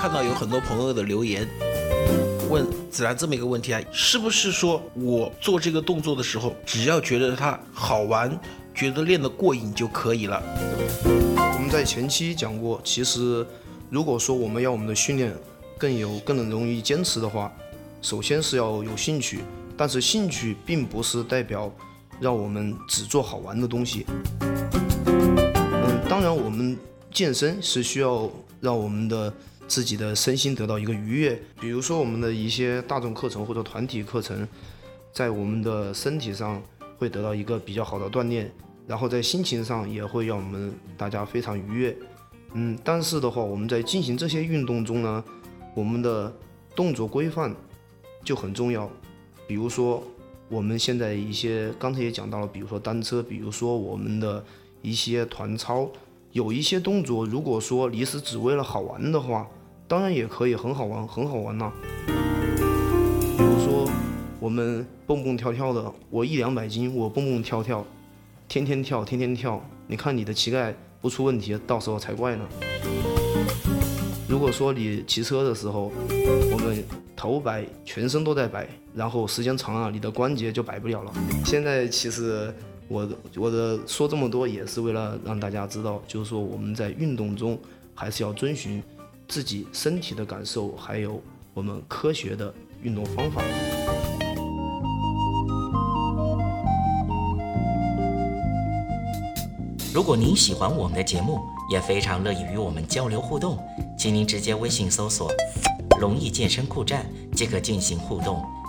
看到有很多朋友的留言，问子然这么一个问题啊，是不是说我做这个动作的时候，只要觉得它好玩，觉得练得过瘾就可以了？我们在前期讲过，其实如果说我们要我们的训练更有更能容易坚持的话，首先是要有兴趣，但是兴趣并不是代表让我们只做好玩的东西。嗯，当然我们健身是需要让我们的自己的身心得到一个愉悦，比如说我们的一些大众课程或者团体课程，在我们的身体上会得到一个比较好的锻炼，然后在心情上也会让我们大家非常愉悦。嗯，但是的话，我们在进行这些运动中呢，我们的动作规范就很重要。比如说，我们现在一些刚才也讲到了，比如说单车，比如说我们的一些团操，有一些动作，如果说你是只为了好玩的话，当然也可以很好玩，很好玩呐、比如说我们蹦蹦跳跳的，我一两百斤，我蹦蹦跳跳，天天跳，天天跳，你看你的膝盖不出问题，到时候才怪呢。如果说你骑车的时候，我们头摆，全身都在摆，然后时间长了，你的关节就摆不了了。现在其实我的我的说这么多，也是为了让大家知道，就是说我们在运动中还是要遵循自己身体的感受，还有我们科学的运动方法。如果您喜欢我们的节目，也非常乐意与我们交流互动，请您直接微信搜索“龙易健身酷站”即可进行互动。